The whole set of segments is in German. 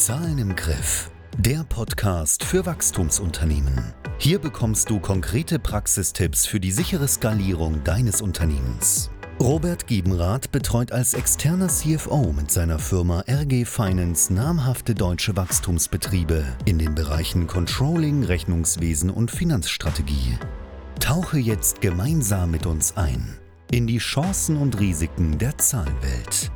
Zahlen im Griff. Der Podcast für Wachstumsunternehmen. Hier bekommst du konkrete Praxistipps für die sichere Skalierung deines Unternehmens. Robert Giebenrath betreut als externer CFO mit seiner Firma RG Finance namhafte deutsche Wachstumsbetriebe in den Bereichen Controlling, Rechnungswesen und Finanzstrategie. Tauche jetzt gemeinsam mit uns ein in die Chancen und Risiken der Zahlenwelt.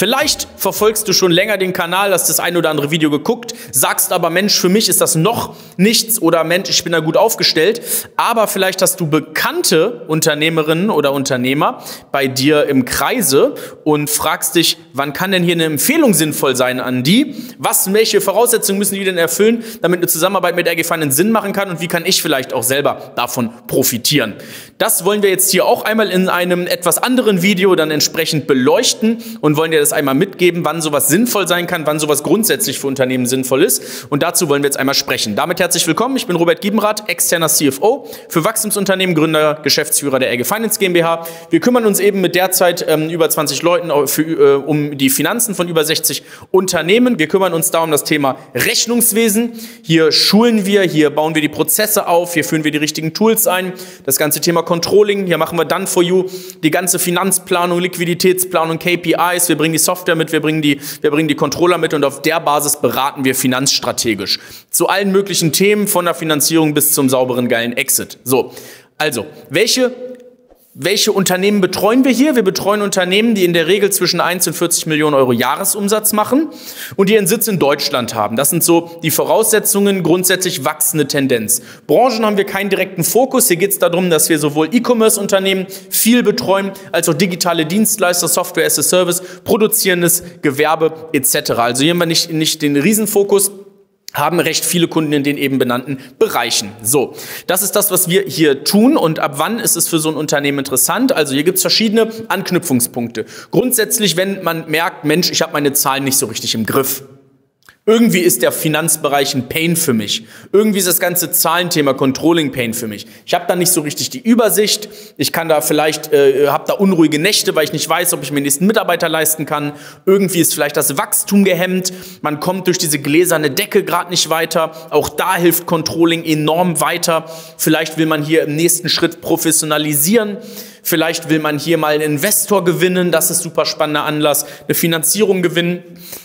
Vielleicht verfolgst du schon länger den Kanal, hast das ein oder andere Video geguckt, sagst aber, Mensch, für mich ist das noch nichts oder Mensch, ich bin da gut aufgestellt. Aber vielleicht hast du bekannte Unternehmerinnen oder Unternehmer bei dir im Kreise und fragst dich, wann kann denn hier eine Empfehlung sinnvoll sein an die? Was, welche Voraussetzungen müssen die denn erfüllen, damit eine Zusammenarbeit mit RG einen Sinn machen kann und wie kann ich vielleicht auch selber davon profitieren? Das wollen wir jetzt hier auch einmal in einem etwas anderen Video dann entsprechend beleuchten und wollen dir das einmal mitgeben, wann sowas sinnvoll sein kann, wann sowas grundsätzlich für Unternehmen sinnvoll ist. Und dazu wollen wir jetzt einmal sprechen. Damit herzlich willkommen. Ich bin Robert Giebenrath, externer CFO für Wachstumsunternehmen, Gründer, Geschäftsführer der RG Finance GmbH. Wir kümmern uns eben mit derzeit ähm, über 20 Leuten für, äh, um die Finanzen von über 60 Unternehmen. Wir kümmern uns da um das Thema Rechnungswesen. Hier schulen wir, hier bauen wir die Prozesse auf, hier führen wir die richtigen Tools ein. Das ganze Thema Controlling, hier machen wir dann for you die ganze Finanzplanung, Liquiditätsplanung, KPIs. Wir bringen die Software mit, wir bringen die, wir bringen die Controller mit und auf der Basis beraten wir finanzstrategisch. Zu allen möglichen Themen, von der Finanzierung bis zum sauberen, geilen Exit. So. Also, welche welche Unternehmen betreuen wir hier? Wir betreuen Unternehmen, die in der Regel zwischen 1 und 40 Millionen Euro Jahresumsatz machen und die ihren Sitz in Deutschland haben. Das sind so die Voraussetzungen, grundsätzlich wachsende Tendenz. Branchen haben wir keinen direkten Fokus. Hier geht es darum, dass wir sowohl E-Commerce-Unternehmen viel betreuen, als auch digitale Dienstleister, Software as a Service, produzierendes Gewerbe etc. Also hier haben wir nicht, nicht den Riesenfokus haben recht viele Kunden in den eben benannten Bereichen. So, das ist das, was wir hier tun und ab wann ist es für so ein Unternehmen interessant? Also hier gibt es verschiedene Anknüpfungspunkte. Grundsätzlich, wenn man merkt, Mensch, ich habe meine Zahlen nicht so richtig im Griff. Irgendwie ist der Finanzbereich ein Pain für mich. Irgendwie ist das ganze Zahlenthema Controlling Pain für mich. Ich habe da nicht so richtig die Übersicht. Ich kann da vielleicht, äh, habe da unruhige Nächte, weil ich nicht weiß, ob ich mir den nächsten Mitarbeiter leisten kann. Irgendwie ist vielleicht das Wachstum gehemmt. Man kommt durch diese gläserne Decke gerade nicht weiter. Auch da hilft Controlling enorm weiter. Vielleicht will man hier im nächsten Schritt professionalisieren. Vielleicht will man hier mal einen Investor gewinnen, das ist super spannender Anlass. Eine Finanzierung gewinnen,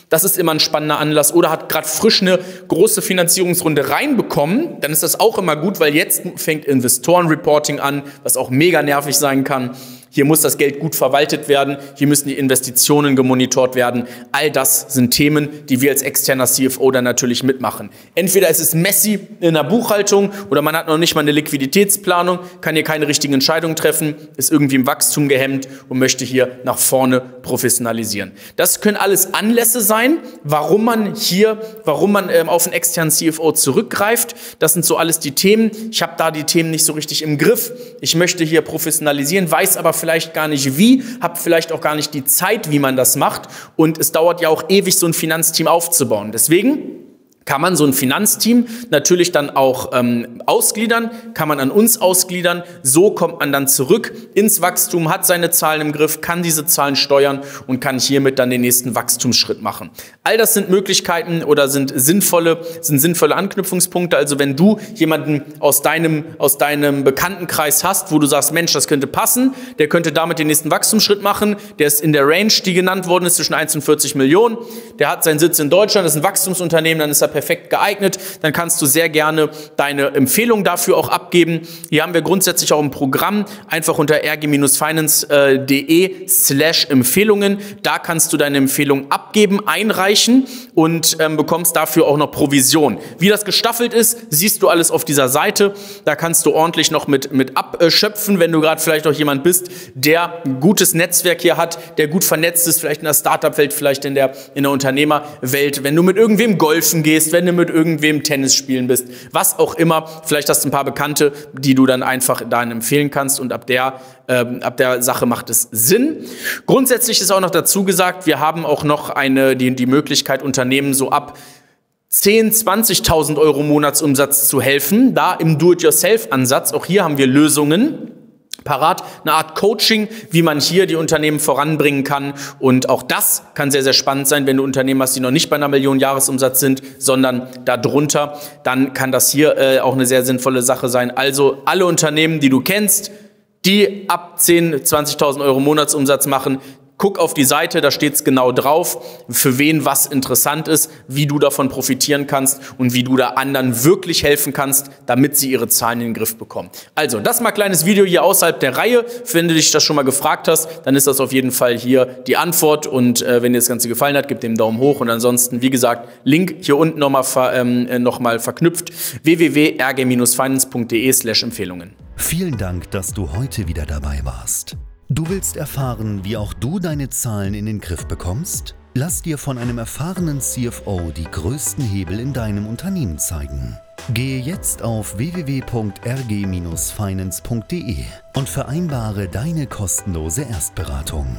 das ist immer ein spannender Anlass. Oder hat gerade frisch eine große Finanzierungsrunde reinbekommen, dann ist das auch immer gut, weil jetzt fängt Investorenreporting an, was auch mega nervig sein kann. Hier muss das Geld gut verwaltet werden. Hier müssen die Investitionen gemonitort werden. All das sind Themen, die wir als externer CFO dann natürlich mitmachen. Entweder ist es messy in der Buchhaltung oder man hat noch nicht mal eine Liquiditätsplanung, kann hier keine richtigen Entscheidungen treffen, ist irgendwie im Wachstum gehemmt und möchte hier nach vorne professionalisieren. Das können alles Anlässe sein, warum man hier, warum man ähm, auf einen externen CFO zurückgreift. Das sind so alles die Themen. Ich habe da die Themen nicht so richtig im Griff. Ich möchte hier professionalisieren, weiß aber vielleicht gar nicht wie, habe vielleicht auch gar nicht die Zeit, wie man das macht. Und es dauert ja auch ewig, so ein Finanzteam aufzubauen. Deswegen kann man so ein Finanzteam natürlich dann auch ähm, ausgliedern, kann man an uns ausgliedern. So kommt man dann zurück ins Wachstum, hat seine Zahlen im Griff, kann diese Zahlen steuern und kann hiermit dann den nächsten Wachstumsschritt machen. All das sind Möglichkeiten oder sind sinnvolle, sind sinnvolle Anknüpfungspunkte. Also wenn du jemanden aus deinem, aus deinem Bekanntenkreis hast, wo du sagst, Mensch, das könnte passen, der könnte damit den nächsten Wachstumsschritt machen, der ist in der Range, die genannt worden ist, zwischen 1 und 40 Millionen, der hat seinen Sitz in Deutschland, ist ein Wachstumsunternehmen, dann ist er perfekt geeignet. Dann kannst du sehr gerne deine Empfehlung dafür auch abgeben. Hier haben wir grundsätzlich auch ein Programm, einfach unter rg-finance.de slash Empfehlungen. Da kannst du deine Empfehlung abgeben, einreichen und ähm, bekommst dafür auch noch Provision. Wie das gestaffelt ist, siehst du alles auf dieser Seite. Da kannst du ordentlich noch mit, mit abschöpfen, wenn du gerade vielleicht auch jemand bist, der ein gutes Netzwerk hier hat, der gut vernetzt ist, vielleicht in der Startup-Welt, vielleicht in der, in der Unternehmerwelt. Wenn du mit irgendwem golfen gehst, bist, wenn du mit irgendwem Tennis spielen bist, was auch immer. Vielleicht hast du ein paar Bekannte, die du dann einfach dahin empfehlen kannst und ab der, ähm, ab der Sache macht es Sinn. Grundsätzlich ist auch noch dazu gesagt, wir haben auch noch eine, die, die Möglichkeit, Unternehmen so ab 10, 20.000 Euro Monatsumsatz zu helfen, da im Do-it-yourself-Ansatz. Auch hier haben wir Lösungen. Parat, eine Art Coaching, wie man hier die Unternehmen voranbringen kann. Und auch das kann sehr, sehr spannend sein, wenn du Unternehmen hast, die noch nicht bei einer Million Jahresumsatz sind, sondern darunter. Dann kann das hier äh, auch eine sehr sinnvolle Sache sein. Also alle Unternehmen, die du kennst, die ab 10, 20.000 Euro Monatsumsatz machen, Guck auf die Seite, da steht es genau drauf, für wen was interessant ist, wie du davon profitieren kannst und wie du da anderen wirklich helfen kannst, damit sie ihre Zahlen in den Griff bekommen. Also, das mal kleines Video hier außerhalb der Reihe. Wenn du dich das schon mal gefragt hast, dann ist das auf jeden Fall hier die Antwort. Und äh, wenn dir das Ganze gefallen hat, gib dem Daumen hoch. Und ansonsten, wie gesagt, Link hier unten nochmal ver, ähm, äh, noch verknüpft: www.rg-finance.de slash Empfehlungen. Vielen Dank, dass du heute wieder dabei warst. Du willst erfahren, wie auch du deine Zahlen in den Griff bekommst? Lass dir von einem erfahrenen CFO die größten Hebel in deinem Unternehmen zeigen. Gehe jetzt auf www.rg-finance.de und vereinbare deine kostenlose Erstberatung.